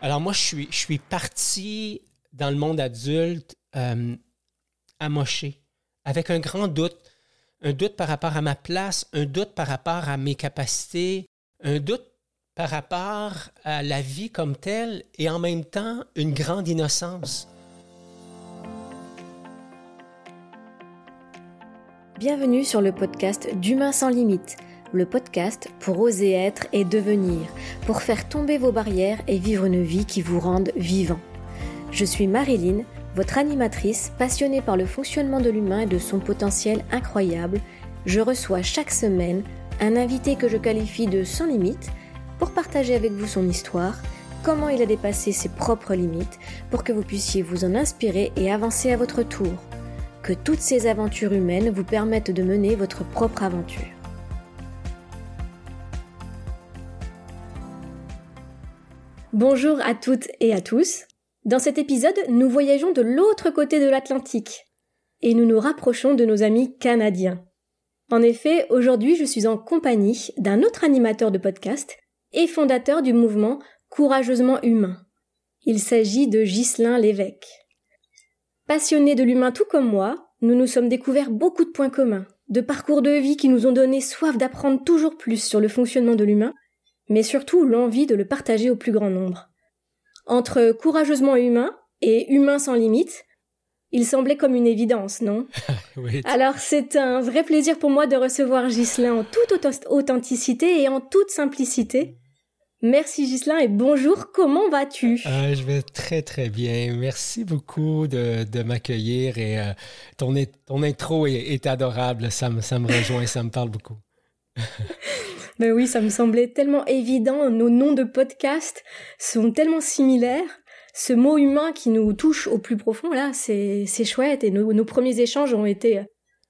Alors moi, je suis, je parti dans le monde adulte euh, amoché, avec un grand doute. Un doute par rapport à ma place, un doute par rapport à mes capacités, un doute par rapport à la vie comme telle et en même temps une grande innocence. Bienvenue sur le podcast d'Humain sans limite, le podcast pour oser être et devenir, pour faire tomber vos barrières et vivre une vie qui vous rende vivant. Je suis Marilyn, votre animatrice passionnée par le fonctionnement de l'humain et de son potentiel incroyable. Je reçois chaque semaine un invité que je qualifie de sans limite pour partager avec vous son histoire, comment il a dépassé ses propres limites, pour que vous puissiez vous en inspirer et avancer à votre tour. Que toutes ces aventures humaines vous permettent de mener votre propre aventure. Bonjour à toutes et à tous. Dans cet épisode, nous voyageons de l'autre côté de l'Atlantique et nous nous rapprochons de nos amis canadiens. En effet, aujourd'hui, je suis en compagnie d'un autre animateur de podcast et fondateur du mouvement Courageusement Humain. Il s'agit de Ghislain Lévesque. Passionné de l'humain tout comme moi, nous nous sommes découverts beaucoup de points communs, de parcours de vie qui nous ont donné soif d'apprendre toujours plus sur le fonctionnement de l'humain, mais surtout l'envie de le partager au plus grand nombre. Entre courageusement humain et humain sans limite, il semblait comme une évidence, non oui. Alors c'est un vrai plaisir pour moi de recevoir Ghislain en toute authenticité et en toute simplicité. Merci Ghislain et bonjour, comment vas-tu? Euh, Je vais très très bien. Merci beaucoup de, de m'accueillir et euh, ton, ton, intro est, est, adorable, ça me, ça me rejoint, ça me parle beaucoup. ben oui, ça me semblait tellement évident, nos noms de podcast sont tellement similaires ce mot humain qui nous touche au plus profond, là, c'est chouette. Et nos, nos, premiers échanges ont été,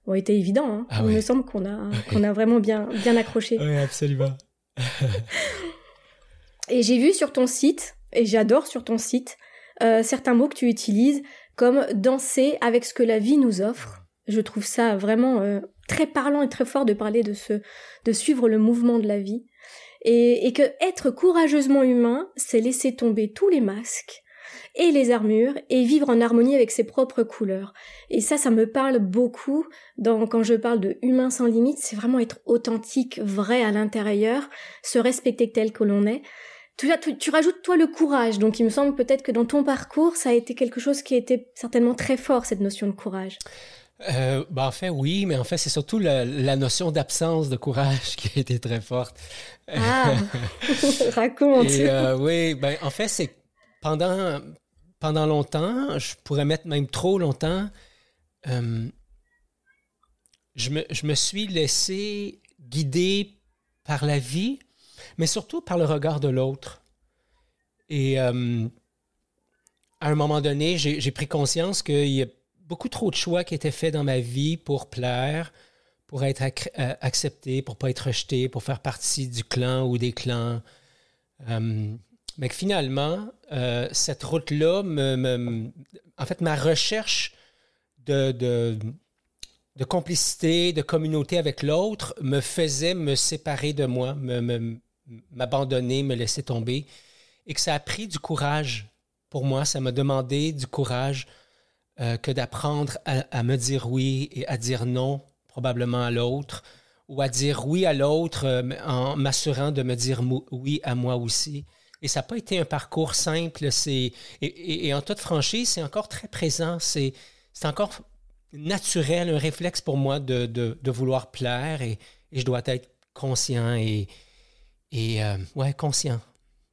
ont été évidents. Hein. Ah Il me semble qu'on a, qu'on a vraiment bien, bien accroché. Oui, absolument. et j'ai vu sur ton site, et j'adore sur ton site, euh, certains mots que tu utilises, comme danser avec ce que la vie nous offre. Je trouve ça vraiment euh, très parlant et très fort de parler de ce, de suivre le mouvement de la vie. Et, et que être courageusement humain, c'est laisser tomber tous les masques, et les armures et vivre en harmonie avec ses propres couleurs. Et ça, ça me parle beaucoup dans, quand je parle de humain sans limite, c'est vraiment être authentique, vrai à l'intérieur, se respecter tel que l'on est. Tu, tu, tu, rajoutes toi le courage, donc il me semble peut-être que dans ton parcours, ça a été quelque chose qui a été certainement très fort, cette notion de courage. Euh, ben en fait, oui, mais en fait, c'est surtout la, la notion d'absence de courage qui a été très forte. Ah, raconte. Et, euh, oui, ben en fait, c'est pendant, pendant longtemps, je pourrais mettre même trop longtemps, euh, je, me, je me suis laissé guider par la vie, mais surtout par le regard de l'autre. Et euh, à un moment donné, j'ai pris conscience qu'il y a beaucoup trop de choix qui étaient faits dans ma vie pour plaire, pour être ac accepté, pour pas être rejeté, pour faire partie du clan ou des clans. Euh, mais que finalement, euh, cette route-là, me, en fait, ma recherche de, de, complicité, de communauté avec l'autre me faisait me séparer de moi, me, me laisser tomber. Et que ça a pris du courage pour moi, ça m'a demandé du courage euh, que d'apprendre à, me dire oui et à dire non, probablement à l'autre, ou à dire oui à l'autre euh, en m'assurant de me dire oui à moi aussi. Et ça n'a pas été un parcours simple. C'est, et, en toute franchise, c'est encore très présent. C'est, encore naturel, un réflexe pour moi de, de, de vouloir plaire et, et, je dois être conscient et, et euh, ouais, conscient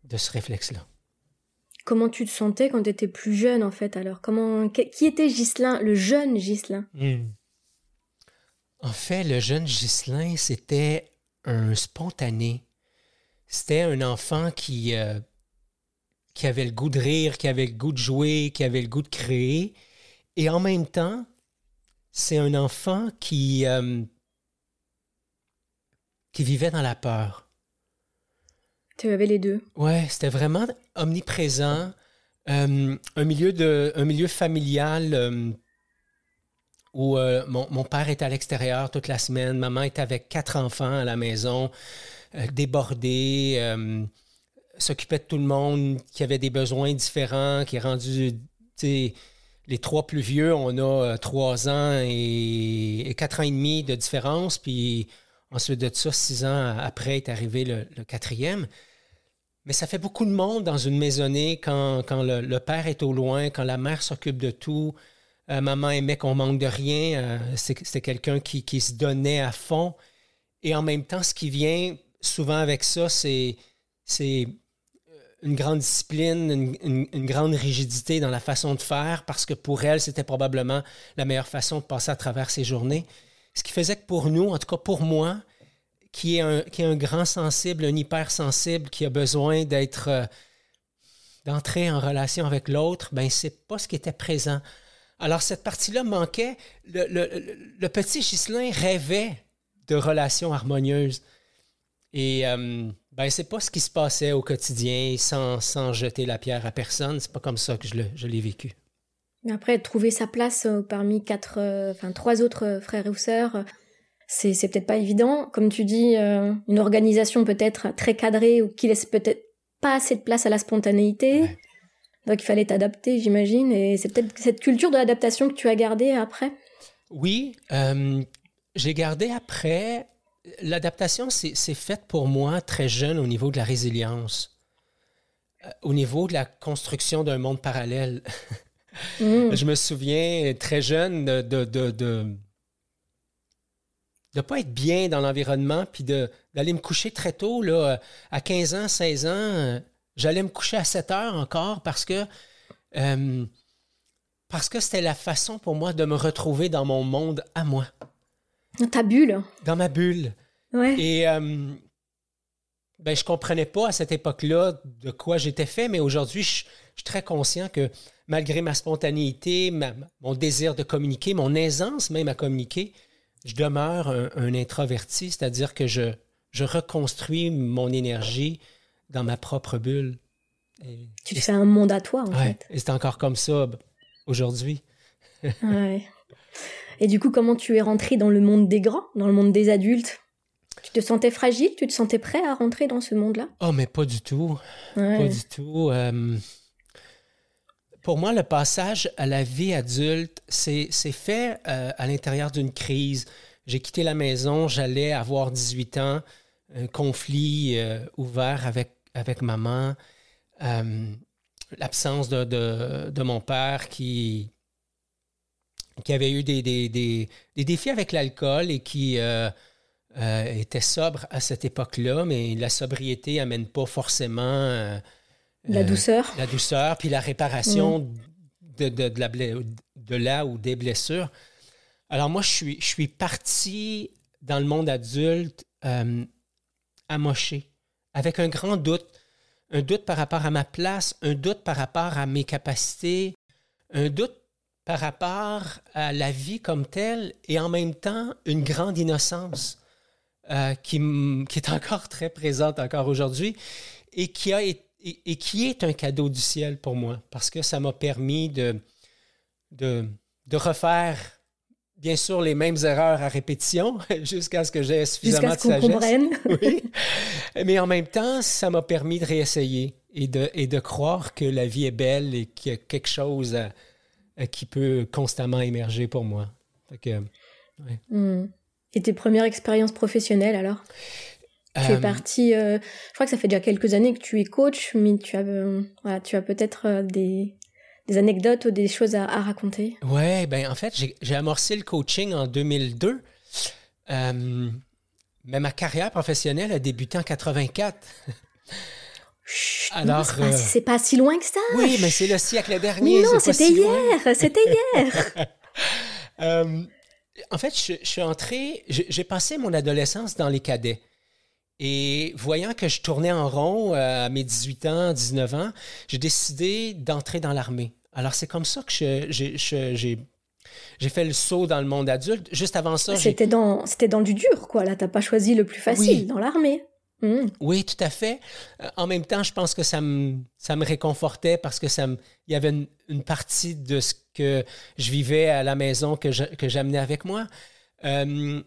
de ce réflexe-là. Comment tu te sentais quand tu étais plus jeune, en fait, alors? Comment, Qui était Ghislain, le jeune Ghislain? Mmh. En fait, le jeune Ghislain, c'était un spontané c'était un enfant qui, euh, qui avait le goût de rire, qui avait le goût de jouer, qui avait le goût de créer. Et en même temps, c'est un enfant qui, euh, qui vivait dans la peur. Tu avais les deux. Ouais, c'était vraiment omniprésent. Euh, un, milieu de, un milieu familial où euh, mon, père était à l'extérieur toute la semaine, maman était avec quatre enfants à la maison, euh, débordée, euh, s'occupait de tout le monde, qui avait des besoins différents, qui est rendu, les trois plus vieux, on a trois ans et, quatre ans et demi de différence, puis ensuite de ça, six ans après est arrivé le, quatrième. Mais ça fait beaucoup de monde dans une maisonnée quand, le, père est au loin, quand la mère s'occupe de tout, euh, maman aimait qu'on manque de rien. Euh, c'est quelqu'un qui, se donnait à fond. Et en même temps, ce qui vient souvent avec ça, c'est une grande discipline, une, grande rigidité dans la façon de faire, parce que pour elle, c'était probablement la meilleure façon de passer à travers ses journées. Ce qui faisait que pour nous, en tout cas pour moi, qui est un, un grand sensible, un hypersensible, qui a besoin d'être, euh, d'entrer en relation avec l'autre, ben c'est pas ce qui était présent. Alors, cette partie-là manquait. Le, petit Ghislain rêvait de relations harmonieuses. Et euh, ben, c'est pas ce qui se passait au quotidien sans, sans jeter la pierre à personne. C'est pas comme ça que je l'ai vécu. Après, trouver sa place euh, parmi quatre, euh, enfin trois autres frères ou sœurs, c'est, c'est peut-être pas évident. Comme tu dis, une organisation peut-être très cadrée ou qui laisse peut-être pas assez de place à la spontanéité. Donc il fallait t'adapter, j'imagine, et c'est peut-être cette culture de l'adaptation que tu as gardée après Oui, euh, j'ai gardé après. L'adaptation, c'est fait pour moi très jeune au niveau de la résilience, euh, au niveau de la construction d'un monde parallèle. Mm. Je me souviens très jeune de de, de, de pas être bien dans l'environnement, puis d'aller me coucher très tôt, là, à 15 ans, 16 ans, J'allais me coucher à 7 heures encore parce que euh, parce que c'était la façon pour moi de me retrouver dans mon monde à moi. Dans ta bulle. Dans ma bulle. Ouais. Et euh, ben, je comprenais pas à cette époque-là de quoi j'étais fait, mais aujourd'hui, je, suis très conscient que malgré ma spontanéité, mon désir de communiquer, mon aisance même à communiquer, je demeure un, introverti, c'est-à-dire que je, je reconstruis mon énergie dans ma propre bulle. tu te fais un monde à toi, en fait. Et c'est encore comme ça aujourd'hui. ouais. Et du coup, comment tu es rentré dans le monde des grands, dans le monde des adultes? Tu te sentais fragile? Tu te sentais prêt à rentrer dans ce monde-là? Oh, mais pas du tout. Pas du tout. Euh, pour moi, le passage à la vie adulte, c'est fait euh, à l'intérieur d'une crise. J'ai quitté la maison, j'allais avoir 18 ans, un conflit euh, ouvert avec avec maman, euh, l'absence de, de, mon père qui, qui avait eu des, des, des, défis avec l'alcool et qui était sobre à cette époque-là, mais la sobriété amène pas forcément la douceur. La douceur, puis la réparation mm. de, de, de, la, de là ou des blessures. Alors moi, je suis, je suis parti dans le monde adulte amoché avec un grand doute, un doute par rapport à ma place, un doute par rapport à mes capacités, un doute par rapport à la vie comme telle et en même temps une grande innocence euh, qui, qui, est encore très présente encore aujourd'hui et qui, a, et, et, qui est un cadeau du ciel pour moi parce que ça m'a permis de, de, de refaire bien sûr les mêmes erreurs à répétition jusqu'à ce que j'ai suffisamment de sagesse. oui. Mais en même temps, ça m'a permis de réessayer et de, et de croire que la vie est belle et qu'il y a quelque chose qui peut constamment émerger pour moi. Hmm. Et tes premières expériences professionnelles alors? Tu es euh, parti, euh, je crois que ça fait déjà quelques années que tu es coach, mais tu as, euh, tu as peut-être des, des anecdotes ou des choses à, raconter? Oui, ben en fait, j'ai amorcé le coaching en 2002. Euh, mais ma carrière professionnelle a débuté en 84. Alors, c'est pas, si loin que ça. Oui, mais c'est le siècle dernier. non, c'était hier. C'était hier. En fait, je, je suis entré, j'ai passé mon adolescence dans les cadets. Et voyant que je tournais en rond euh, à mes 18 ans, 19 ans, j'ai décidé d'entrer dans l'armée. Alors, c'est comme ça que j'ai fait le saut dans le monde adulte. Juste avant ça, c'était dans c'était dans du dur, quoi. Là, t'as pas choisi le plus facile dans l'armée. Hmm. Oui, tout à fait. Euh, en même temps, je pense que ça me ça me réconfortait parce que ça il y avait une, partie de ce que je vivais à la maison que j'amenais avec moi. Euh,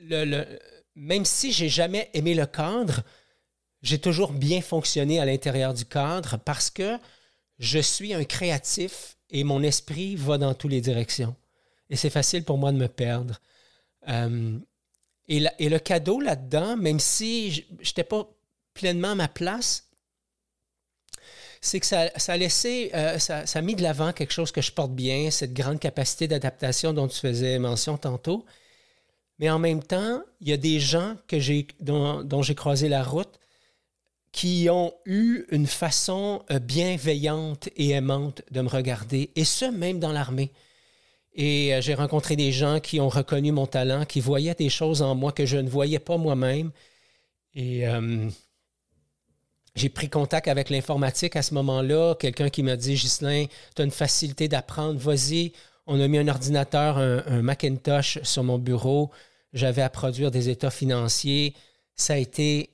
même si j'ai jamais aimé le cadre, j'ai toujours bien fonctionné à l'intérieur du cadre parce que je suis un créatif et mon esprit va dans toutes les directions. Et c'est facile pour moi de me perdre. Euh, et, le cadeau là-dedans, même si je n'étais pas pleinement à ma place, c'est que ça, euh, ça, ça, a mis de l'avant quelque chose que je porte bien, cette grande capacité d'adaptation dont tu faisais mention tantôt. Mais en même temps, il y a des gens dont j'ai croisé la route qui ont eu une façon euh, bienveillante et aimante de me regarder, et ce, même dans l'armée. Et euh, j'ai rencontré des gens qui ont reconnu mon talent, qui voyaient des choses en moi que je ne voyais pas moi-même. Et euh, j'ai pris contact avec l'informatique à ce moment-là. Quelqu'un qui m'a dit Ghislain, tu as une facilité d'apprendre, vas-y. On a mis un ordinateur, un, Macintosh sur mon bureau. J'avais à produire des états financiers. Ça a été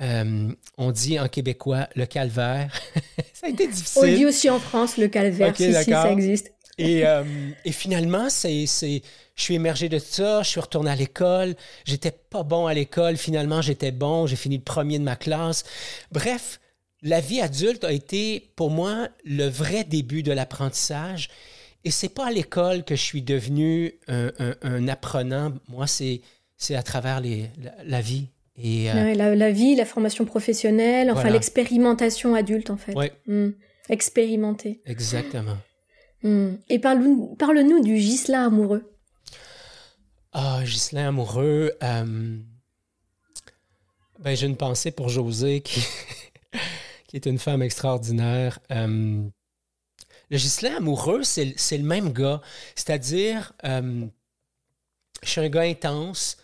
euh, on dit en québécois le calvaire. ça a été difficile. On dit aussi en France le calvaire, si, si, ça existe. Euh, et, finalement, c'est, je suis émergé de ça, je suis retourné à l'école. J'étais pas bon à l'école, finalement, j'étais bon, j'ai fini le premier de ma classe. Bref, la vie adulte a été pour moi le vrai début de l'apprentissage. Et c'est pas à l'école que je suis devenu un, apprenant. Moi, c'est, c'est à travers les, la, vie. Et, euh, la, vie, la formation professionnelle, enfin l'expérimentation adulte en fait. Oui. Hmm. Expérimenter. Exactement. Hmm. Et parle-nous du Gislain amoureux. Ah, Gislain amoureux. Euh, ben, j'ai une pensée pour José, qui, qui est une femme extraordinaire. Euh, le Gislain amoureux, c'est le même gars. C'est-à-dire, euh, je suis un gars intense.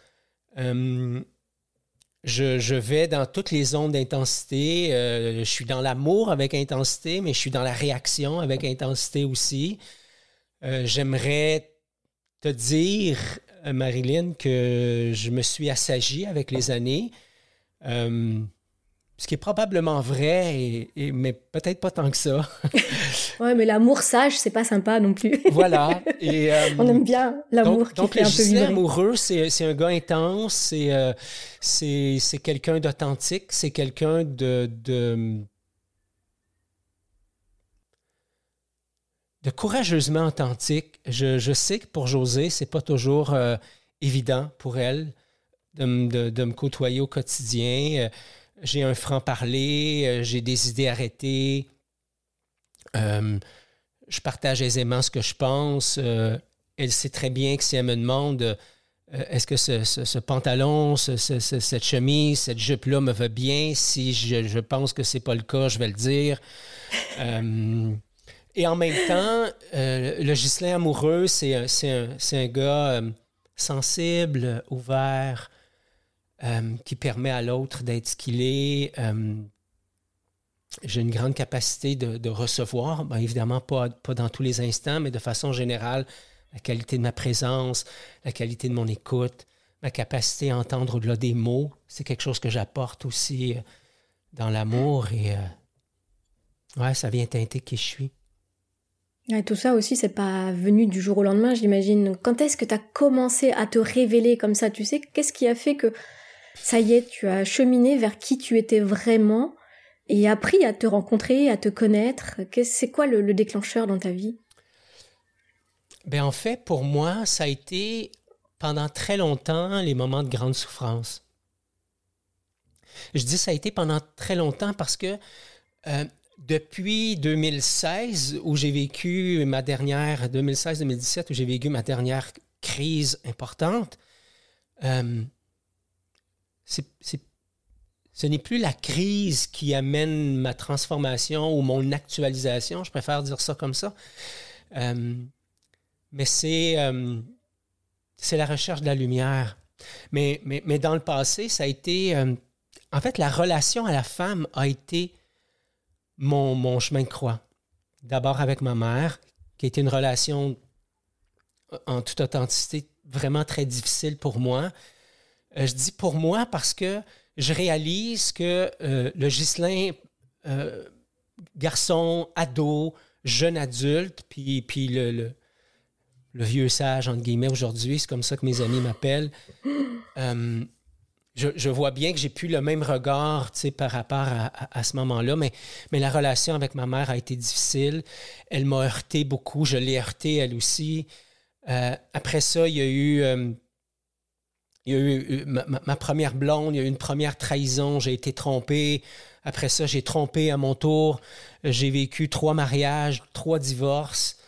Je, je, vais dans toutes les zones d'intensité. Euh, je suis dans l'amour avec intensité, mais je suis dans la réaction avec intensité aussi. Euh, j'aimerais te dire, euh, Marilyn, que je me suis assagi avec les années. Ce qui est probablement vrai, et, mais peut-être pas tant que ça. ouais, mais l'amour sage, c'est pas sympa non plus. voilà. Et, euh, On aime bien l'amour qui fait un peu vibrer. amoureux, c'est un gars intense, c'est euh, c'est quelqu'un d'authentique, c'est quelqu'un de, de, de courageusement authentique. Je, je, sais que pour José, c'est pas toujours euh, évident pour elle de, de, de, me côtoyer au quotidien j'ai un franc-parler, euh, j'ai des idées arrêtées, euh, je partage aisément ce que je pense. Euh, elle sait très bien que si elle me demande est-ce que ce, pantalon, cette chemise, cette jupe-là me va bien, si je, pense que ce n'est pas le cas, je vais le dire. et en même temps, le Gislain amoureux, c'est un, un, gars sensible, ouvert, euh, qui permet à l'autre d'être ce qu'il est. Euh, j'ai une grande capacité de, recevoir, évidemment pas, pas dans tous les instants, mais de façon générale, la qualité de ma présence, la qualité de mon écoute, ma capacité à entendre au-delà des mots, c'est quelque chose que j'apporte aussi euh, dans l'amour et ouais, ça vient teinter qui je suis. Tout ça aussi, c'est pas venu du jour au lendemain, j'imagine. Quand est-ce que tu as commencé à te révéler comme ça? Tu sais, qu'est-ce qui a fait que ça y est, tu as cheminé vers qui tu étais vraiment et appris à te rencontrer, à te connaître. C'est quoi le, déclencheur dans ta vie? Ben en fait, pour moi, ça a été pendant très longtemps les moments de grande souffrance. Je dis ça a été pendant très longtemps parce que euh, depuis 2016, où j'ai vécu ma dernière, 2016-2017, où j'ai vécu ma dernière crise importante, euh, ce n'est plus la crise qui amène ma transformation ou mon actualisation, je préfère dire ça comme ça. Euh, mais c'est, euh, c'est la recherche de la lumière. Mais, mais, mais, dans le passé, ça a été... Euh, en fait, la relation à la femme a été mon, mon chemin de croix. D'abord avec ma mère, qui a été une relation en toute authenticité vraiment très difficile pour moi. Euh, je dis pour moi parce que je réalise que euh, le Ghislain, euh, garçon, ado, jeune adulte, puis, puis le, le, vieux sage, entre guillemets, aujourd'hui, c'est comme ça que mes amis m'appellent. Euh, je, vois bien que j'ai plus le même regard par rapport à, ce moment-là, mais, mais la relation avec ma mère a été difficile. Elle m'a heurté beaucoup, je l'ai heurté elle aussi. Après ça, il y a eu, il y a eu ma, première blonde, il y a eu une première trahison, j'ai été trompé. Après ça, j'ai trompé à mon tour. J'ai vécu trois mariages, trois divorces.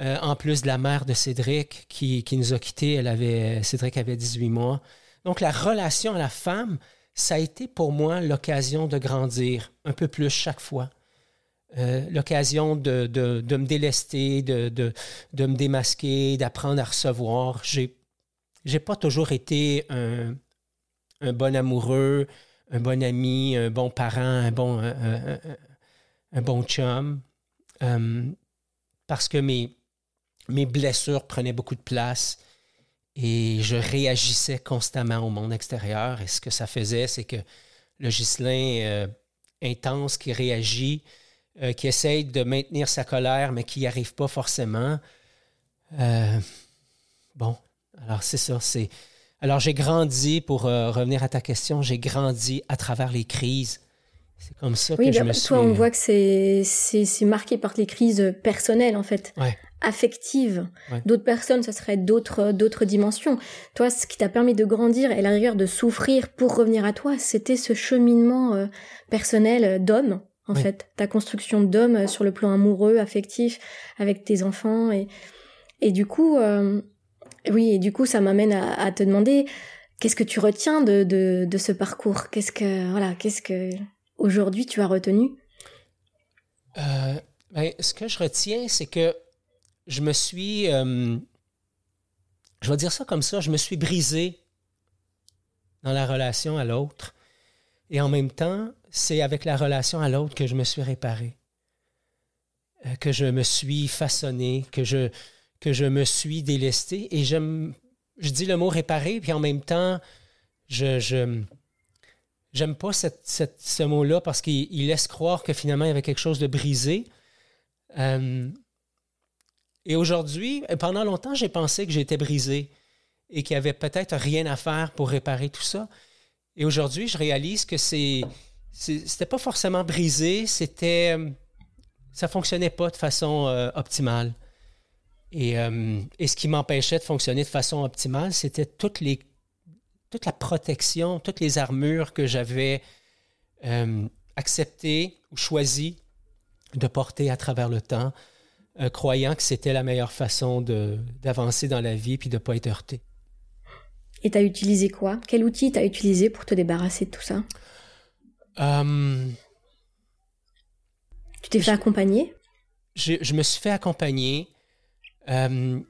Euh, en plus de la mère de Cédric qui, qui nous a quittés, elle avait, Cédric avait 18 mois. Donc, la relation à la femme, ça a été pour moi l'occasion de grandir un peu plus chaque fois. Euh, l'occasion de, me délester, de, de, me démasquer, d'apprendre à recevoir. J'ai pas toujours été un, bon amoureux, un bon ami, un bon parent, un bon, un, bon chum, euh, parce que mes, blessures prenaient beaucoup de place et je réagissais constamment au monde extérieur. Et ce que ça faisait, c'est que le Ghislain euh, intense qui réagit, euh, qui essaye de maintenir sa colère, mais qui n'y arrive pas forcément. Bon, alors c'est ça. C'est... Alors j'ai grandi, pour revenir à ta question, j'ai grandi à travers les crises. C'est comme ça que je me suis... Toi, on voit que c'est, c'est, c'est marqué par les crises personnelles, en fait. Ouais affective. D'autres personnes, ce serait d'autres d'autres dimensions. Toi, ce qui t'a permis de grandir et la rigueur de souffrir pour revenir à toi, c'était ce cheminement euh, personnel euh, d'homme, en fait, ta construction d'homme euh, sur le plan amoureux, affectif, avec tes enfants et et du coup, oui, et du coup, ça m'amène à, te demander qu'est-ce que tu retiens de, de, ce parcours? Qu'est-ce que voilà, qu'est-ce que aujourd'hui tu as retenu? Ben, ce que je retiens, c'est que je me suis, euh, je vais dire ça comme ça, je me suis brisé dans la relation à l'autre. Et en même temps, c'est avec la relation à l'autre que je me suis réparé, euh, que je me suis façonné, que je, que je me suis délesté. Et je, je dis le mot réparé, puis en même temps, je, je j'aime pas ce mot-là parce qu'il laisse croire que finalement il y avait quelque chose de brisé. Euh, et aujourd'hui, pendant longtemps, j'ai pensé que j'étais brisé et qu'il n'y avait peut-être rien à faire pour réparer tout ça. Et aujourd'hui, je réalise que c'est c'était pas forcément brisé, c'était ça fonctionnait pas de façon euh, optimale. Et, euh, et, ce qui m'empêchait de fonctionner de façon optimale, c'était toutes les toute la protection, toutes les armures que j'avais euh, acceptées ou choisies de porter à travers le temps, euh, croyant que c'était la meilleure façon d'avancer dans la vie puis de ne pas être heurté. Et tu as utilisé quoi? Quel outil tu as utilisé pour te débarrasser de tout ça? Euh, Tu t'es fait accompagner? Je, me suis fait accompagner. Euh,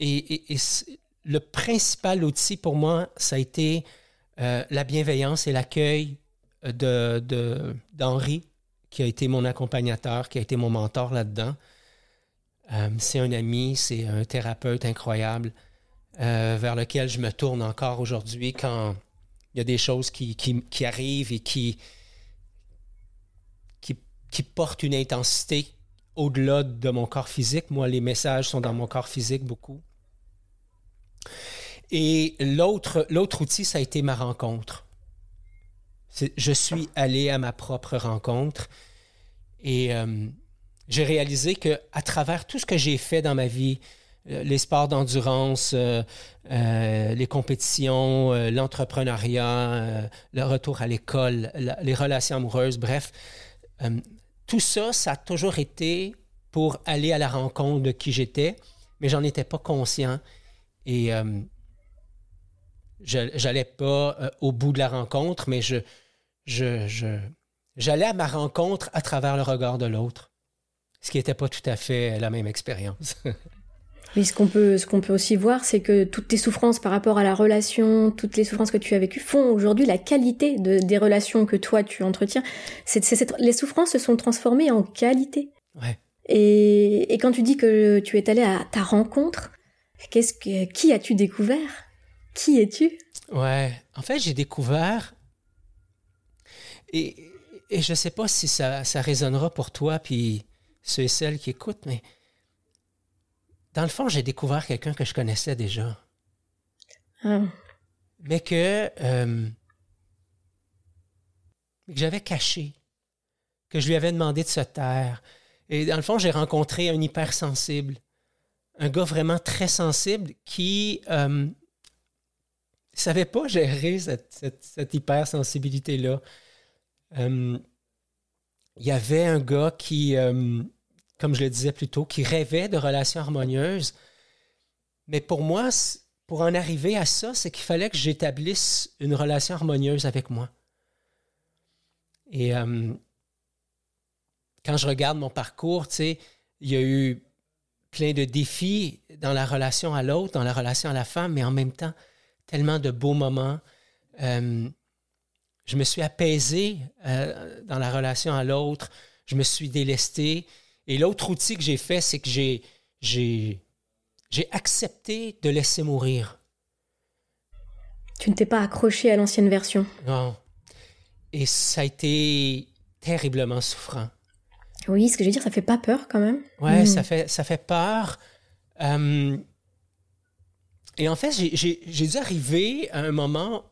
et, le principal outil pour moi, ça a été la bienveillance et l'accueil d'Henri, de, qui a été mon accompagnateur, qui a été mon mentor là-dedans. Euh, c'est un ami, c'est un thérapeute incroyable euh, vers lequel je me tourne encore aujourd'hui quand il y a des choses qui, qui, arrivent et qui, qui, qui, portent une intensité au-delà de mon corps physique. Moi, les messages sont dans mon corps physique beaucoup. Et l'autre, l'autre outil, ça a été ma rencontre. Je suis allé à ma propre rencontre et euh, j'ai réalisé que à travers tout ce que j'ai fait dans ma vie, euh, les sports d'endurance, euh, les compétitions, l'entrepreneuriat, le retour à l'école, les relations amoureuses, bref, tout ça, ça a toujours été pour aller à la rencontre de qui j'étais, mais j'en étais pas conscient et je n'allais pas au bout de la rencontre, mais je, je, j'allais à ma rencontre à travers le regard de l'autre ce qui n'était pas tout à fait la même expérience. Mais ce qu'on peut, ce qu'on peut aussi voir, c'est que toutes tes souffrances par rapport à la relation, toutes les souffrances que tu as vécues font aujourd'hui la qualité de, des relations que toi tu entretiens. C'est, les souffrances se sont transformées en qualité. Ouais. Et, et, quand tu dis que tu es allé à ta rencontre, qu'est-ce que, qui as-tu découvert? Qui es-tu? Ouais, en fait, j'ai découvert et, et je sais pas si ça, ça résonnera pour toi, puis ceux et celles qui écoutent, mais dans le fond, j'ai découvert quelqu'un que je connaissais déjà. Ah. Mais que, euh, que j'avais caché, que je lui avais demandé de se taire. Et dans le fond, j'ai rencontré un hypersensible, un gars vraiment très sensible qui euh, savait pas gérer cette, cette, hypersensibilité-là. Euh, il y avait un gars qui, comme je le disais plus tôt, qui rêvait de relations harmonieuses. Mais pour moi, pour en arriver à ça, c'est qu'il fallait que j'établisse une relation harmonieuse avec moi. Et euh, quand je regarde mon parcours, tu sais, il y a eu plein de défis dans la relation à l'autre, dans la relation à la femme, mais en même temps, tellement de beaux moments. Euh, je me suis apaisé euh, dans la relation à l'autre, je me suis délesté. Et l'autre outil que j'ai fait, c'est que j'ai, j'ai, j'ai accepté de laisser mourir. Tu ne t'es pas accroché à l'ancienne version. Non. Et ça a été terriblement souffrant. Oui, ce que je veux dire, ça fait pas peur quand même. Ouais, hmm. ça, fait, ça fait peur. Euh, et en fait, j'ai dû arriver à un moment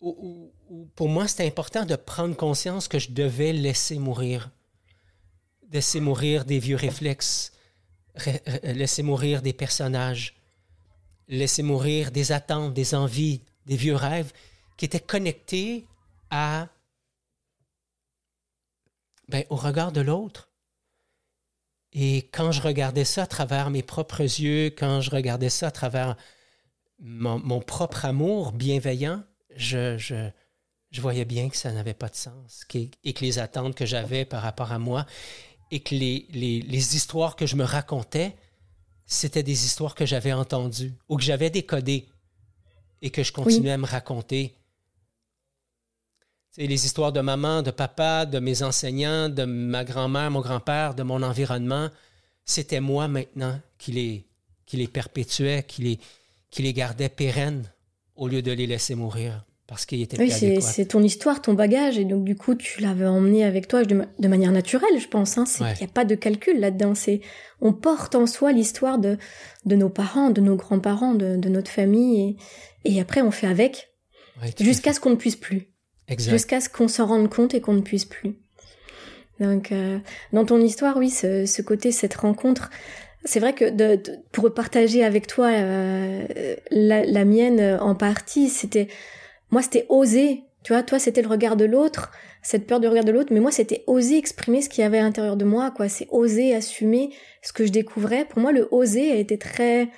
où, pour moi, c'était important de prendre conscience que je devais laisser mourir. Laisser mourir des vieux réflexes, laisser mourir des personnages, laisser mourir des attentes, des envies, des vieux rêves qui étaient connectés à ben, au regard de l'autre. Et quand je regardais ça à travers mes propres yeux, quand je regardais ça à travers mon, propre amour bienveillant, je, je, voyais bien que ça n'avait pas de sens et que les attentes que j'avais par rapport à moi et que les, les, histoires que je me racontais, c'était des histoires que j'avais entendues ou que j'avais décodées et que je continuais à me raconter. C'est les histoires de maman, de papa, de mes enseignants, de ma grand-mère, mon grand-père, de mon environnement. C'était moi maintenant qui les, qui les perpétuait, qui les, qui les gardait pérennes au lieu de les laisser mourir parce qu'ils étaient Oui, c'est ton histoire, ton bagage, et donc du coup tu l'avais emmené avec toi de, de manière naturelle, je pense. Hein. Il n'y a pas de calcul là-dedans. C'est on porte en soi l'histoire de, de nos parents, de nos grands-parents, de, de notre famille, et, et après on fait avec jusqu'à ce qu'on ne puisse plus jusqu'à ce qu'on s'en rende compte et qu'on ne puisse plus. Donc, euh, dans ton histoire, oui, ce, ce, côté, cette rencontre, c'est vrai que de, pour partager avec toi euh, la, la, mienne en partie, c'était, moi, c'était oser. Tu vois, toi, c'était le regard de l'autre, cette peur du regard de l'autre, mais moi, c'était oser exprimer ce qu'il y avait à l'intérieur de moi, quoi. C'est oser assumer ce que je découvrais. Pour moi, le oser a été très,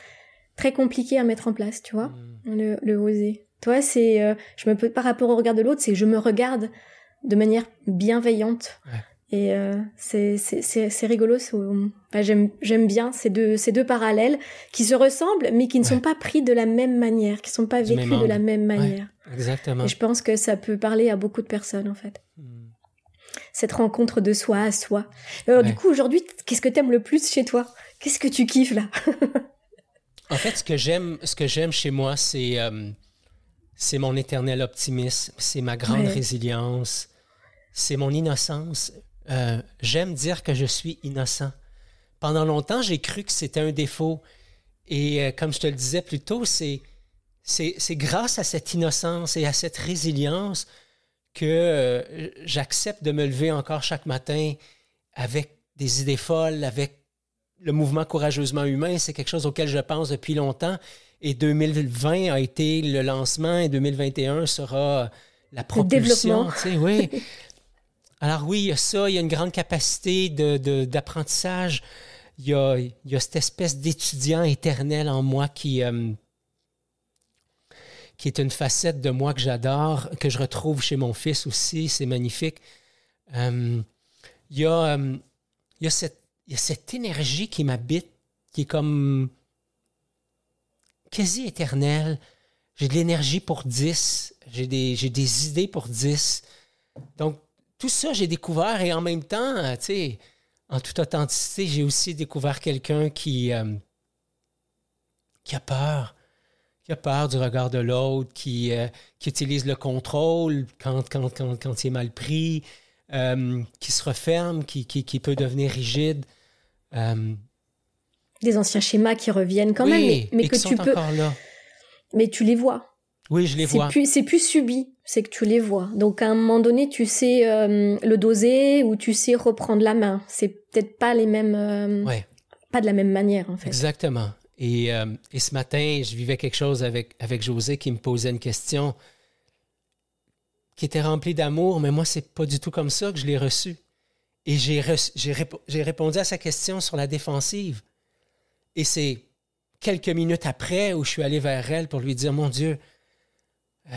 très compliqué à mettre en place, tu vois, mmh. le, le oser. Toi, c'est, euh, je me par rapport au regard de l'autre, c'est je me regarde de manière bienveillante. Et euh, c'est rigolo. j'aime j'aime bien ces deux ces deux parallèles qui se ressemblent mais qui ne sont pas pris de la même manière, qui sont pas vécus de la même manière. exactement. Et je pense que ça peut parler à beaucoup de personnes en fait. Hmm. Cette rencontre de soi à soi. Alors du coup aujourd'hui, qu'est-ce que t'aimes le plus chez toi? Qu'est-ce que tu kiffes là? En fait, ce que j'aime ce que j'aime chez moi, c'est euh, c'est mon éternel optimisme, c'est ma grande résilience, c'est mon innocence. Euh, j'aime dire que je suis innocent. Pendant longtemps, j'ai cru que c'était un défaut. Et euh, comme je te le disais plus tôt, c'est, c'est, grâce à cette innocence et à cette résilience que euh, j'accepte de me lever encore chaque matin avec des idées folles, avec le mouvement courageusement humain. C'est quelque chose auquel je pense depuis longtemps. Et 2020 a été le lancement et 2021 sera la propulsion. oui. Alors oui, il y a ça, il y a une grande capacité d'apprentissage. De, il, y a, cette espèce d'étudiant éternel en moi qui, euh, qui est une facette de moi que j'adore, que je retrouve chez mon fils aussi. C'est magnifique. Euh, il, y a, euh, il, y a cette, il énergie qui m'habite, qui est comme quasi éternel. J'ai de l'énergie pour 10. J'ai des, des idées pour 10. Donc, tout ça, j'ai découvert et en même temps, euh, tu sais, en toute authenticité, j'ai aussi découvert quelqu'un qui, euh, qui a peur. Qui a peur du regard de l'autre, qui, euh, qui utilise le contrôle quand, quand, quand, quand il est mal pris, euh, qui se referme, qui, qui, qui, peut devenir rigide. Des anciens schémas qui reviennent quand même, mais, mais que tu peux. Là. Mais tu les vois. Oui, je les vois. C'est plus subi, c'est que tu les vois. Donc à un moment donné, tu sais euh, le doser ou tu sais reprendre la main. C'est peut-être pas les mêmes. Euh, ouais. Pas de la même manière, en fait. Exactement. Et, euh, et, ce matin, je vivais quelque chose avec, avec José qui me posait une question qui était remplie d'amour, mais moi, c'est pas du tout comme ça que je l'ai reçu. Et j'ai répondu à sa question sur la défensive. Et c'est quelques minutes après où je suis allé vers elle pour lui dire, mon Dieu, euh,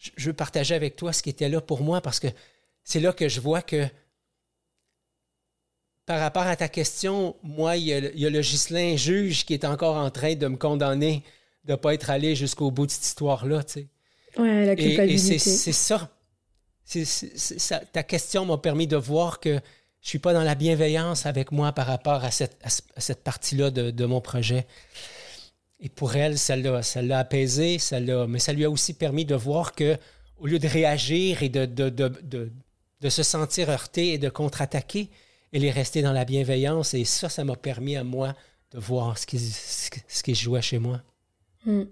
je veux partager avec toi ce qui était là pour moi parce que c'est là que je vois que par rapport à ta question, moi, il y a, le Gislin juge qui est encore en train de me condamner de ne pas être allé jusqu'au bout de cette histoire-là. Tu sais. Ouais, la culpabilité. Et, c'est ça. ça. Ta question m'a permis de voir que je ne suis pas dans la bienveillance avec moi par rapport à cette, à cette partie-là de, de, mon projet. Et pour elle, ça l'a, ça l'a apaisé, ça l'a, mais ça lui a aussi permis de voir que, au lieu de réagir et de, de, de, de se sentir heurté et de contre-attaquer, elle est restée dans la bienveillance. Et ça, ça m'a permis à moi de voir ce qui, ce qui jouait chez moi. Hmm.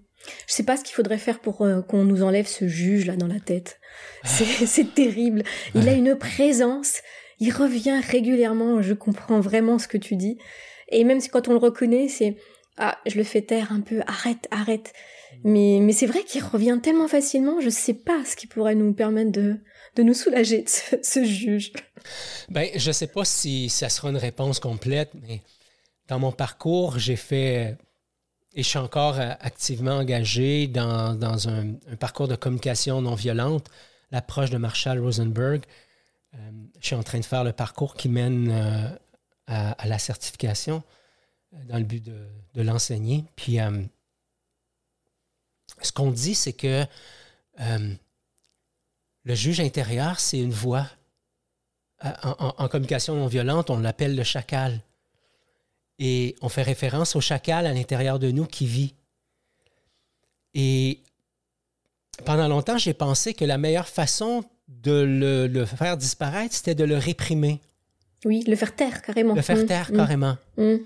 Je sais pas ce qu'il faudrait faire pour euh, qu'on nous enlève ce juge là dans la tête. C'est terrible. Il a une présence. Il revient régulièrement. Je comprends vraiment ce que tu dis. Et même si quand on le reconnaît, c'est ah, je le fais taire un peu, arrête, arrête. Mais, mais c'est vrai qu'il revient tellement facilement, je sais pas ce qui pourrait nous permettre de, de nous soulager de ce, juge. Ben, je sais pas si ça sera une réponse complète, mais dans mon parcours, j'ai fait, et je suis encore euh, activement engagé dans, dans un, parcours de communication non violente, l'approche de Marshall Rosenberg. Euh, je suis en train de faire le parcours qui mène euh, à, à, la certification dans le but de, l'enseigner. Puis, euh, ce qu'on dit, c'est que euh, le juge intérieur, c'est une voix. Euh, en, communication non violente, on l'appelle le chacal. Et on fait référence au chacal à l'intérieur de nous qui vit. Et pendant longtemps, j'ai pensé que la meilleure façon de le, faire disparaître, c'était de le réprimer. Oui, le faire taire carrément. Le faire mmh, taire mmh, carrément. Mmh.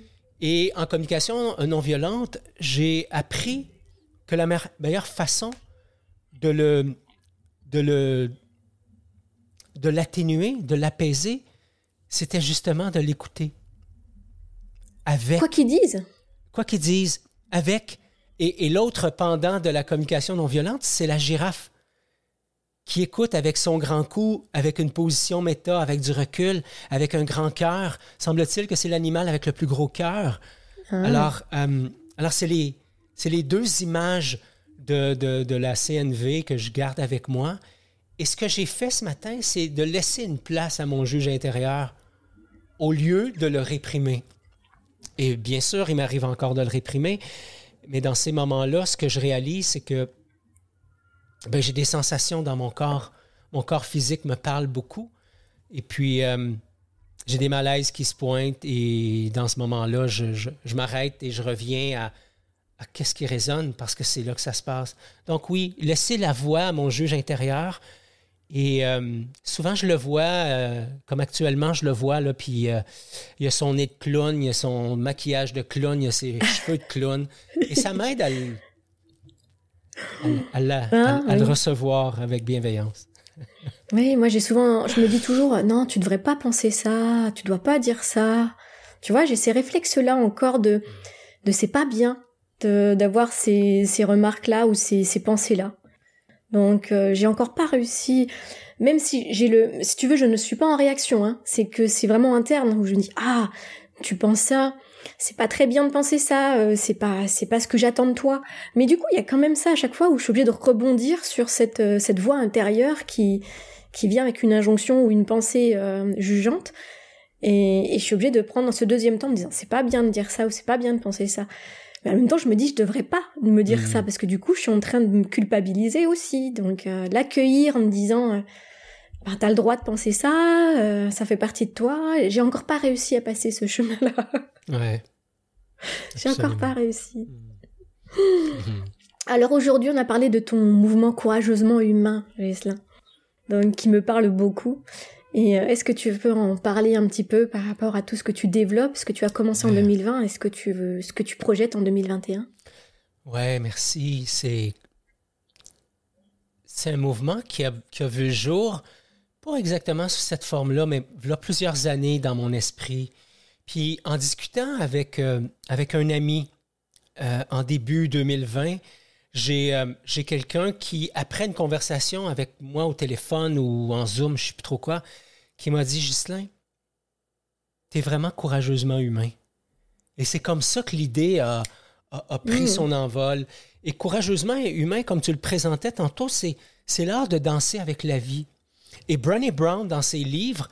Et en communication non violente, j'ai appris que la meilleure façon de le de le de l'atténuer, de l'apaiser, c'était justement de l'écouter. Avec quoi qu'ils disent. Quoi qu'ils disent, avec et, et l'autre pendant de la communication non violente, c'est la girafe qui écoute avec son grand cou, avec une position méta, avec du recul, avec un grand cœur. Semble-t-il que c'est l'animal avec le plus gros cœur. Ah. Alors, euh, alors c'est les, les deux images de, de, de, la CNV que je garde avec moi. Et ce que j'ai fait ce matin, c'est de laisser une place à mon juge intérieur au lieu de le réprimer. Et bien sûr, il m'arrive encore de le réprimer, mais dans ces moments-là, ce que je réalise, c'est que ben, j'ai des sensations dans mon corps. Mon corps physique me parle beaucoup. Et puis, euh, j'ai des malaises qui se pointent. Et dans ce moment-là, je, je, m'arrête et je reviens à, qu'est-ce qui résonne parce que c'est là que ça se passe. Donc, oui, laisser la voix à mon juge intérieur. Et euh, souvent, je le vois, euh, comme actuellement, je le vois, là, puis il y a son nez de clown, il y a son maquillage de clown, il y a ses cheveux de clown. Et ça m'aide à à, ah, le recevoir avec bienveillance. Oui, moi j'ai souvent, je me dis toujours, non, tu devrais pas penser ça, tu dois pas dire ça. Tu vois, j'ai ces réflexes-là encore de, de c'est pas bien d'avoir ces, ces remarques-là ou ces, ces pensées-là. Donc euh, j'ai encore pas réussi, même si j'ai le, si tu veux, je ne suis pas en réaction, hein, c'est que c'est vraiment interne où je me dis ah, tu penses ça, c'est pas très bien de penser ça, euh, c'est pas c'est pas ce que j'attends de toi. Mais du coup, il y a quand même ça à chaque fois où je suis obligée de rebondir sur cette euh, cette voix intérieure qui qui vient avec une injonction ou une pensée euh, jugeante. Et, et, je suis obligée de prendre ce deuxième temps en me disant c'est pas bien de dire ça ou c'est pas bien de penser ça. Mais en même temps, je me dis je devrais pas me dire mmh. ça parce que du coup, je suis en train de me culpabiliser aussi. Donc l'accueillir en me disant ben, t'as le droit de penser ça, euh, ça fait partie de toi. J'ai encore pas réussi à passer ce chemin-là. Ouais. J'ai encore pas réussi. Mhm. Alors aujourd'hui, on a parlé de ton mouvement courageusement humain, Gislin, donc qui me parle beaucoup. Et euh, est-ce que tu peux en parler un petit peu par rapport à tout ce que tu développes, ce que tu as commencé en 2020 et ce que tu veux, ce que tu projettes en 2021 Ouais, merci. C'est c'est un mouvement qui a, qui a vu le jour, pas exactement sous cette forme-là, mais il y a plusieurs années dans mon esprit. Puis en discutant avec, euh, avec un ami euh, en début 2020, j'ai j'ai quelqu'un qui, après une conversation avec moi au téléphone ou en Zoom, je ne sais plus trop quoi, qui m'a dit Ghislain, tu es vraiment courageusement humain. Et c'est comme ça que l'idée a, a, pris mm. son envol. Et courageusement humain, comme tu le présentais tantôt, c'est l'art de danser avec la vie. Et Brené Brown, dans ses livres,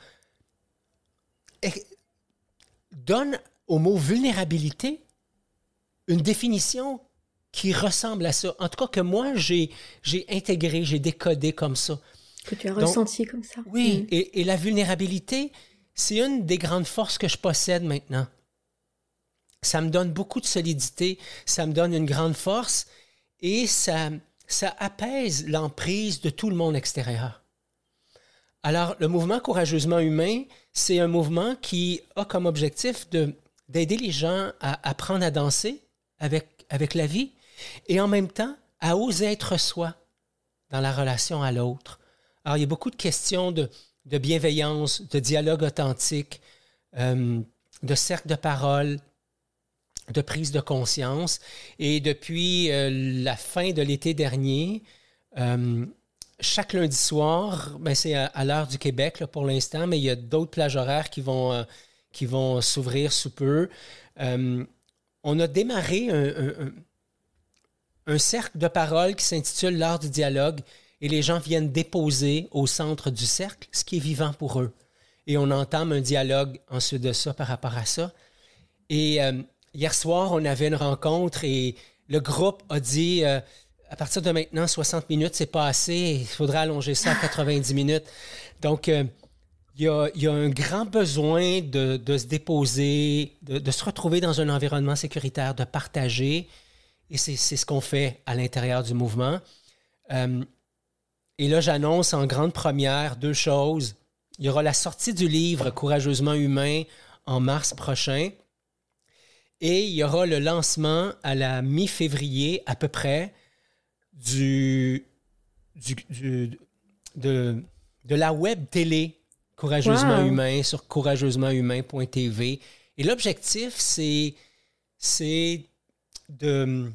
donne au mot vulnérabilité une définition qui ressemble à ça. En tout cas, que moi, j'ai, intégré, j'ai décodé comme ça. Que tu as ressenti comme ça. Oui, mm. et, et, la vulnérabilité, c'est une des grandes forces que je possède maintenant. Ça me donne beaucoup de solidité, ça me donne une grande force et ça, ça apaise l'emprise de tout le monde extérieur. Alors, le mouvement courageusement humain, c'est un mouvement qui a comme objectif de, d'aider les gens à apprendre à danser avec, avec la vie et en même temps à oser être soi dans la relation à l'autre. Alors, il y a beaucoup de questions de, de bienveillance, de dialogue authentique, euh, de cercle de parole, de prise de conscience. Et depuis euh, la fin de l'été dernier, euh, chaque lundi soir, ben c'est à, l'heure du Québec pour l'instant, mais il y a d'autres plages horaires qui vont, qui vont s'ouvrir sous peu. on a démarré un, un cercle de parole qui s'intitule L'art du dialogue et les gens viennent déposer au centre du cercle ce qui est vivant pour eux. Et on entame un dialogue ensuite de ça par rapport à ça. Et euh, hier soir, on avait une rencontre et le groupe a dit euh, à partir de maintenant, 60 minutes, c'est pas assez, il faudrait allonger ça à 90 minutes. Donc, euh, il, y a, un grand besoin de, se déposer, de, se retrouver dans un environnement sécuritaire, de partager. Et c'est ce qu'on fait à l'intérieur du mouvement. Et là, j'annonce en grande première deux choses. Il y aura la sortie du livre Courageusement humain en mars prochain. Et il y aura le lancement à la mi-février à peu près du, de, de, la web télé Courageusement humain sur courageusementhumain.tv. Et l'objectif, c'est, c'est de,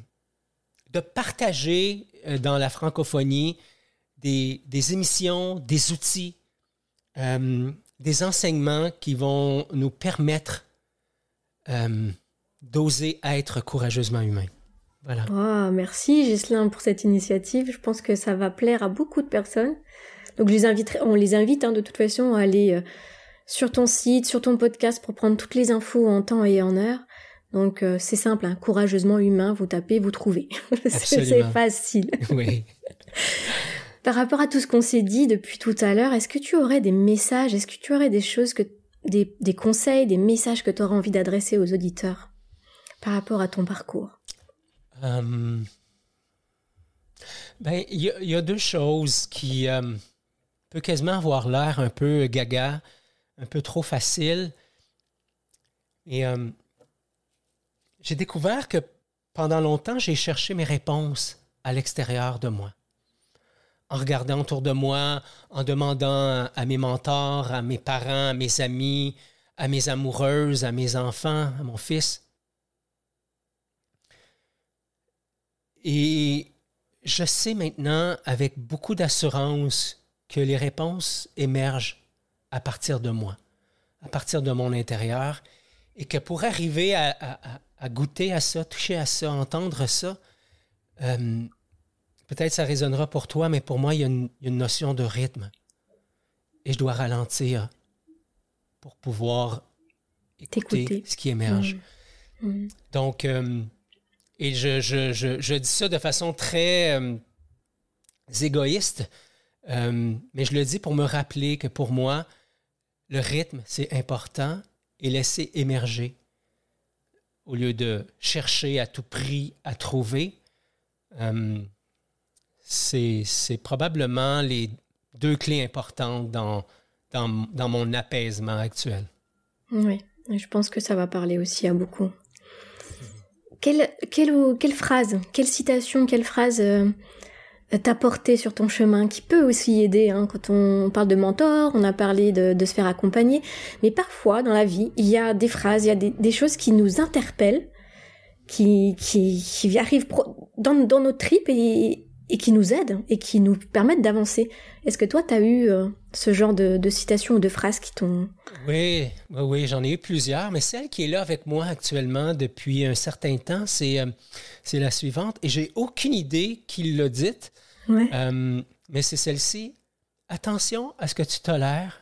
de partager euh, dans la francophonie des, émissions, des outils, euh, des enseignements qui vont nous permettre euh, d'oser être courageusement humain. Voilà. Oh, merci Gislain pour cette initiative. Je pense que ça va plaire à beaucoup de personnes. Donc je les inviterai, on les invite hein, de toute façon à aller euh, sur ton site, sur ton podcast pour prendre toutes les infos en temps et en heure. Donc c'est simple, hein, courageusement humain, vous tapez, vous trouvez. c'est facile. Oui. Par rapport à tout ce qu'on s'est dit depuis tout à l'heure, est-ce que tu aurais des messages, est-ce que tu aurais des choses que, des, conseils, des messages que tu aurais envie d'adresser aux auditeurs par rapport à ton parcours? Euh, Ben, il y, a deux choses qui euh, peuvent quasiment avoir l'air un peu gaga, un peu trop facile. Et euh, j'ai découvert que pendant longtemps, j'ai cherché mes réponses à l'extérieur de moi en regardant autour de moi, en demandant à mes mentors, à mes parents, à mes amis, à mes amoureuses, à mes enfants, à mon fils. Et je sais maintenant avec beaucoup d'assurance que les réponses émergent à partir de moi, à partir de mon intérieur, et que pour arriver à, goûter à ça, toucher à ça, entendre ça, euh, Peut-être ça résonnera pour toi, mais pour moi, il y, a une, notion de rythme. Et je dois ralentir pour pouvoir écouter ce qui émerge. Mm. Mm. Donc, euh, et je, dis ça de façon très euh, égoïste, euh, mais je le dis pour me rappeler que pour moi, le rythme, c'est important et laisser émerger au lieu de chercher à tout prix à trouver c'est probablement les deux clés importantes dans, dans, dans mon apaisement actuel. Oui, je pense que ça va parler aussi à beaucoup. Quelle, quelle, quelle phrase, quelle citation, quelle phrase euh, t'a porté sur ton chemin, qui peut aussi aider hein, quand on parle de mentor, on a parlé de, de, se faire accompagner, mais parfois dans la vie, il y a des phrases, il y a des, des choses qui nous interpellent, qui, qui, qui arrivent dans, dans nos tripes et, et qui nous aident et qui nous permettent d'avancer. Est-ce que toi, tu as eu euh, ce genre de, de citations ou de phrases qui t'ont... Oui, oui, oui j'en ai eu plusieurs, mais celle qui est là avec moi actuellement depuis un certain temps, c'est euh, c'est la suivante, et j'ai aucune idée qui l'a dite, Ouais. euh, mais c'est celle-ci. Attention à ce que tu tolères,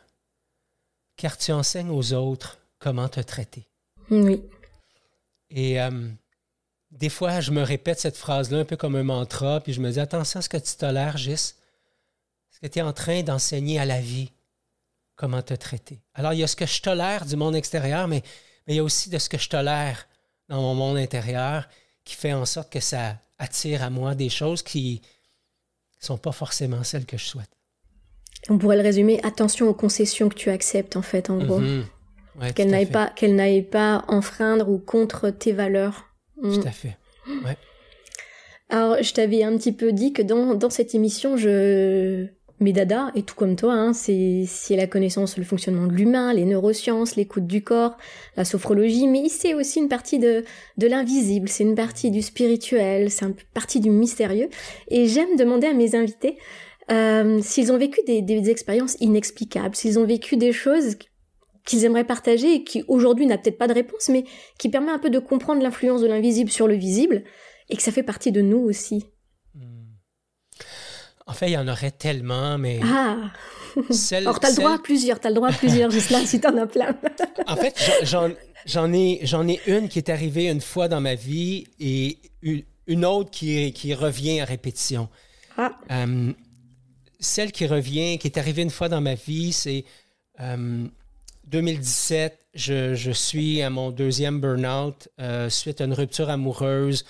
car tu enseignes aux autres comment te traiter. Oui. Et des fois, je me répète cette phrase-là un peu comme un mantra, puis je me dis attention à ce que tu tolères, Gis. Est-ce que tu es en train d'enseigner à la vie comment te traiter? Alors, il y a ce que je tolère du monde extérieur, mais, mais il y a aussi de ce que je tolère dans mon monde intérieur qui fait en sorte que ça attire à moi des choses qui ne sont pas forcément celles que je souhaite. On pourrait le résumer, attention aux concessions que tu acceptes, en fait, en gros. Mhm. Ouais, Qu'elles n'aillent pas, pas enfreindre ou contre tes valeurs. Mm. Tout à fait. Ouais. Alors, je t'avais un petit peu dit que dans, dans cette émission, je... Mes dada, et tout comme toi, hein, c'est c'est la connaissance, le fonctionnement de l'humain, les neurosciences, l'écoute du corps, la sophrologie, mais c'est aussi une partie de, de l'invisible, c'est une partie du spirituel, c'est une partie du mystérieux. Et j'aime demander à mes invités euh, s'ils ont vécu des, des expériences inexplicables, s'ils ont vécu des choses qu'ils aimeraient partager et qui aujourd'hui n'a peut-être pas de réponse, mais qui permet un peu de comprendre l'influence de l'invisible sur le visible et que ça fait partie de nous aussi. En fait, il y en aurait tellement, mais Ah celle, Alors t'as le droit à celle- plusieurs, t'as le droit à plusieurs, Gislain, si t'en as plein. En fait, j'en- ai, j'en ai une qui est arrivée une fois dans ma vie et une- une autre qui, qui revient à répétition. Ah, Euh, celle qui revient, qui est arrivée une fois dans ma vie, c'est euh, 2017. Je, suis à mon deuxième burn-out euh, suite à une rupture amoureuse,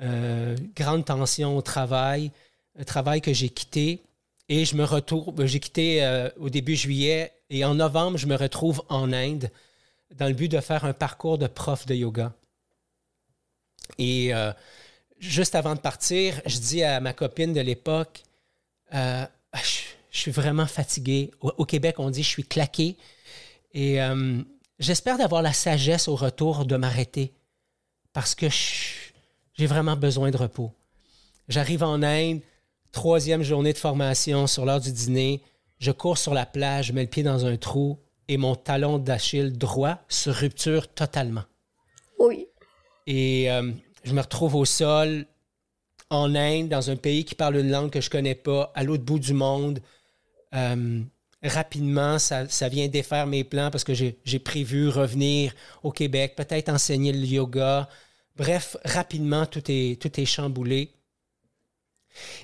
euh, grande tension au travail, un travail que j'ai quitté. Et je me retrouve, j'ai quitté euh, au début juillet et en novembre, je me retrouve en Inde dans le but de faire un parcours de prof de yoga. Et juste avant de partir, je dis à ma copine de l'époque, Ah, je, je suis vraiment fatigué. Au, au Québec, on dit je suis claqué. Et euh, j'espère d'avoir la sagesse au retour de m'arrêter parce que j'ai vraiment besoin de repos. J'arrive en Inde, troisième journée de formation sur l'heure du dîner. Je cours sur la plage, je mets le pied dans un trou et mon talon d'Achille droit se rupture totalement. oui. Et euh, je me retrouve au sol, en Inde, dans un pays qui parle une langue que je connais pas, à l'autre bout du monde. Euh, rapidement, ça, vient défaire mes plans parce que j'ai prévu revenir au Québec, peut-être enseigner le yoga. Bref, rapidement, tout est, tout est chamboulé.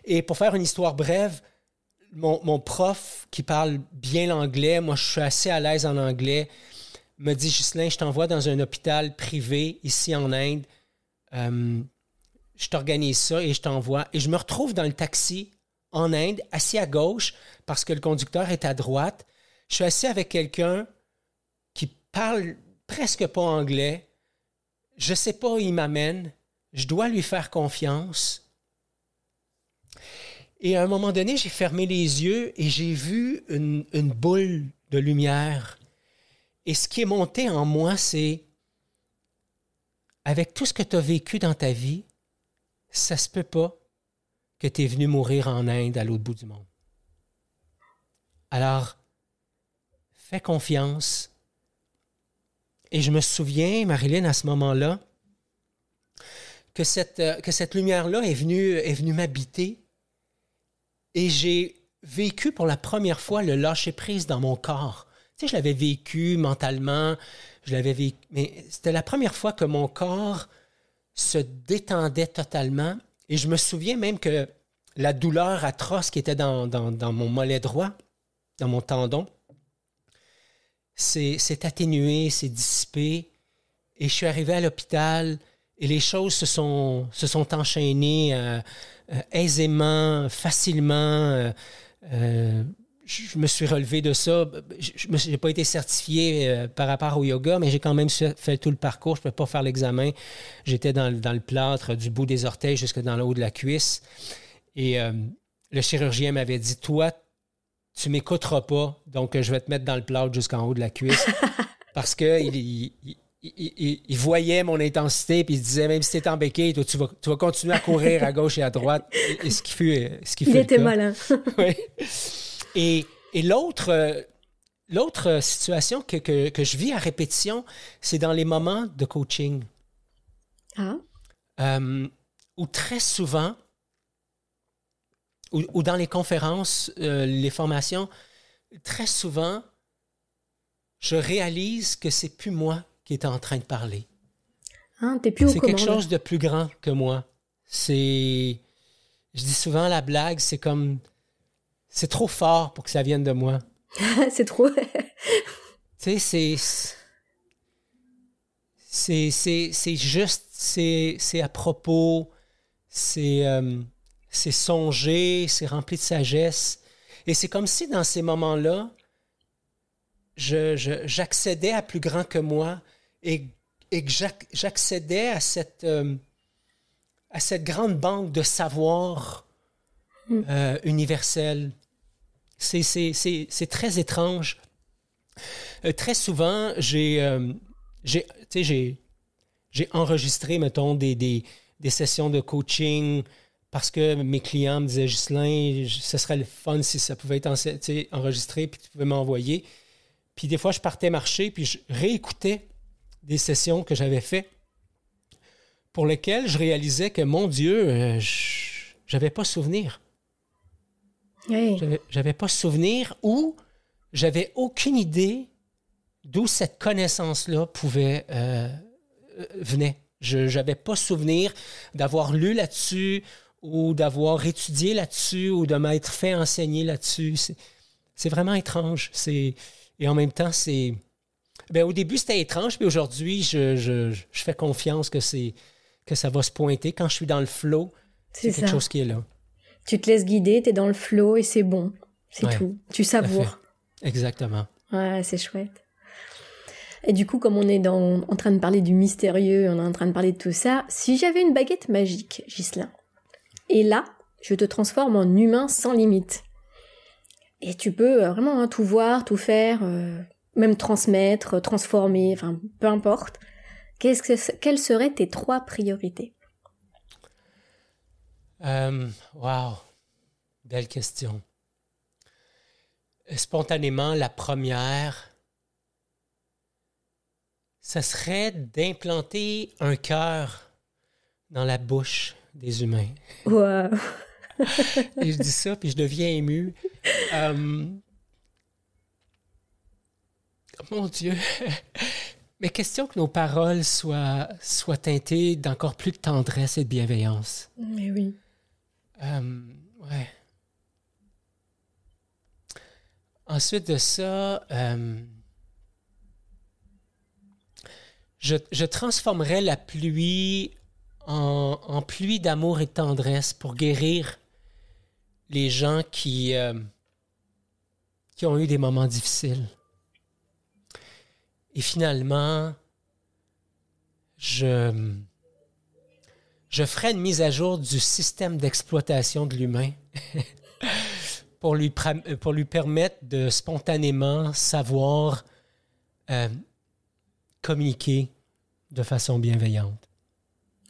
Et pour faire une histoire brève, mon, mon prof qui parle bien l'anglais, moi je suis assez à l'aise en anglais, me dit Ghislain, je t'envoie dans un hôpital privé ici en Inde. Euh, je t'organise ça et je t'envoie. Et je me retrouve dans le taxi en Inde, assis à gauche, parce que le conducteur est à droite. Je suis assis avec quelqu'un qui parle presque pas anglais. Je sais pas où il m'amène. Je dois lui faire confiance. Et à un moment donné, j'ai fermé les yeux et j'ai vu une, une boule de lumière. Et ce qui est monté en moi, c'est avec tout ce que tu as vécu dans ta vie, ça se peut pas que tu es venu mourir en Inde à l'autre bout du monde. Alors, fais confiance. Et je me souviens, Marilyn, à ce moment-là, que cette, euh, que cette lumière-là est venue, est venue m'habiter et j'ai vécu pour la première fois le lâcher-prise dans mon corps. Tu sais, je l'avais vécu mentalement, je l'avais vécu, mais c'était la première fois que mon corps se détendait totalement. Et je me souviens même que la douleur atroce qui était dans, mon mollet droit, dans mon tendon, s'est atténuée, s'est dissipée. Et je suis arrivé à l'hôpital et les choses se sont, enchaînées euh, euh, aisément, facilement. euh, je me suis relevé de ça. Je n'ai pas été certifié euh, par rapport au yoga, mais j'ai quand même fait tout le parcours. Je ne pouvais pas faire l'examen. J'étais dans, le plâtre du bout des orteils jusque dans le haut de la cuisse. Et euh, le chirurgien m'avait dit Toi, tu m'écouteras pas, donc je vais te mettre dans le plâtre jusqu'en haut de la cuisse. parce qu'il il, voyait mon intensité, puis il se disait Même si tu es en béquille, toi, tu, vas, tu vas continuer à courir à gauche et à droite. Et, ce qui fut, ce qui il était malin. oui. Et, l'autre, l'autre situation que, je vis à répétition, c'est dans les moments de coaching. Ah. Euh, où très souvent, ou, dans les conférences, euh, les formations, très souvent, je réalise que c'est plus moi qui est en train de parler. Ah, t'es plus C'est quelque chose de plus grand que moi. C'est, je dis souvent la blague, c'est comme c'est trop fort pour que ça vienne de moi. c'est trop. tu sais, c'est. C'est juste, c'est à propos, c'est euh, c'est songé, c'est rempli de sagesse. Et c'est comme si dans ces moments-là, j'accédais je, à plus grand que moi et, et que j'accédais à cette, euh, à cette grande banque de savoir hmm. euh, universel c'est très étrange. Euh, très souvent, j'ai euh, enregistré, mettons, des, sessions de coaching parce que mes clients me disaient, Ghislain, ce serait le fun si ça pouvait être enregistré, puis tu pouvais m'envoyer. Puis des fois, je partais marcher, puis je réécoutais des sessions que j'avais faites pour lesquelles je réalisais que, mon Dieu, euh, j'avais pas souvenir. J'avais pas souvenir ou j'avais aucune idée d'où cette connaissance-là pouvait euh, euh venait. Je n'avais pas souvenir d'avoir lu là-dessus ou d'avoir étudié là-dessus ou de m'être fait enseigner là-dessus. C'est vraiment étrange. Et en même temps, c'est. Ben, au début, c'était étrange, puis aujourd'hui, je, je, je, fais confiance que, que ça va se pointer. Quand je suis dans le flow, c'est quelque chose qui est là. Tu te laisses guider, tu es dans le flow et c'est bon. C'est tout. Tu savoures. Exactement. Ouais, c'est chouette. Et du coup, comme on est dans, en train de parler du mystérieux, on est en train de parler de tout ça, si j'avais une baguette magique, Ghislain, et là, je te transforme en humain sans limite. Et tu peux euh, vraiment hein, tout voir, tout faire, euh, même transmettre, transformer, enfin, peu importe. Qu'est-ce que, quelles seraient tes trois priorités? Euh, wow, belle question. Spontanément, la première, ça serait d'implanter un cœur dans la bouche des humains. Wow. Et je dis ça, puis je deviens ému. Euh, mon Dieu. Mais question que nos paroles soient, soient teintées d'encore plus de tendresse et de bienveillance. Mais oui. Euh. Ensuite de ça, euh, je, je, transformerai la pluie en, pluie d'amour et de tendresse pour guérir les gens qui, euh, qui ont eu des moments difficiles. Et finalement, je, je ferai une mise à jour du système d'exploitation de l'humain pour, lui, pour lui permettre de spontanément savoir euh, communiquer de façon bienveillante.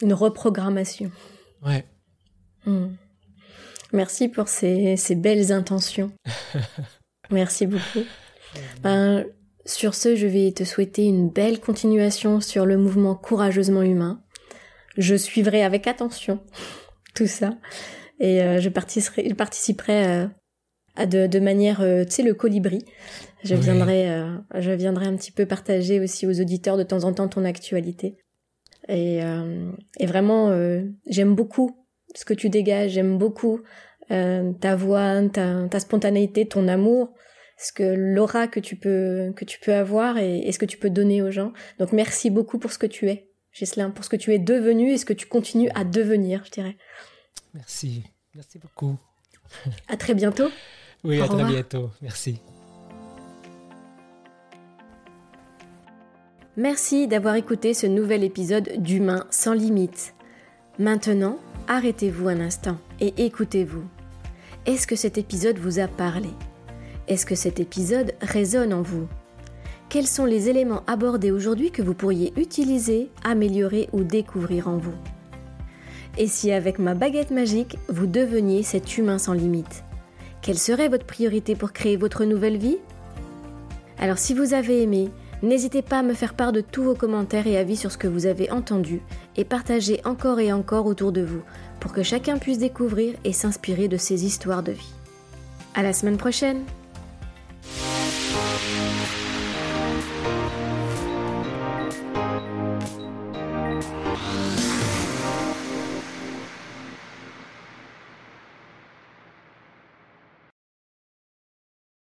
Une reprogrammation. Ouais. Hmm. Merci pour ces, ces belles intentions. Merci beaucoup. Ben, sur ce, je vais te souhaiter une belle continuation sur le mouvement courageusement humain je suivrai avec attention tout ça et euh, je participerai, je participerai euh, à de, de manière, euh, tu sais, le colibri. Je viendrai, je viendrai un petit peu partager aussi aux auditeurs de temps en temps ton actualité. Et, et vraiment, j'aime beaucoup ce que tu dégages, j'aime beaucoup ta voix, ta, ta spontanéité, ton amour, ce que l'aura que tu peux que tu peux avoir et, et ce que tu peux donner aux gens. Donc merci beaucoup pour ce que tu es. Gislain, pour ce que tu es devenu et ce que tu continues à devenir, je dirais. Merci. Merci beaucoup. À très bientôt. Oui, à très bientôt. Merci. Merci d'avoir écouté ce nouvel épisode d'Humain sans limite. Maintenant, arrêtez-vous un instant et écoutez-vous. Est-ce que cet épisode vous a parlé? Est-ce que cet épisode résonne en vous? Quels sont les éléments abordés aujourd'hui que vous pourriez utiliser, améliorer ou découvrir en vous? Et si avec ma baguette magique, vous deveniez cet humain sans limite Quelle serait votre priorité pour créer votre nouvelle vie? Alors si vous avez aimé, N'hésitez pas à me faire part de tous vos commentaires et avis sur ce que vous avez entendu et partagez encore et encore autour de vous pour que chacun puisse découvrir et s'inspirer de ces histoires de vie. À la semaine prochaine!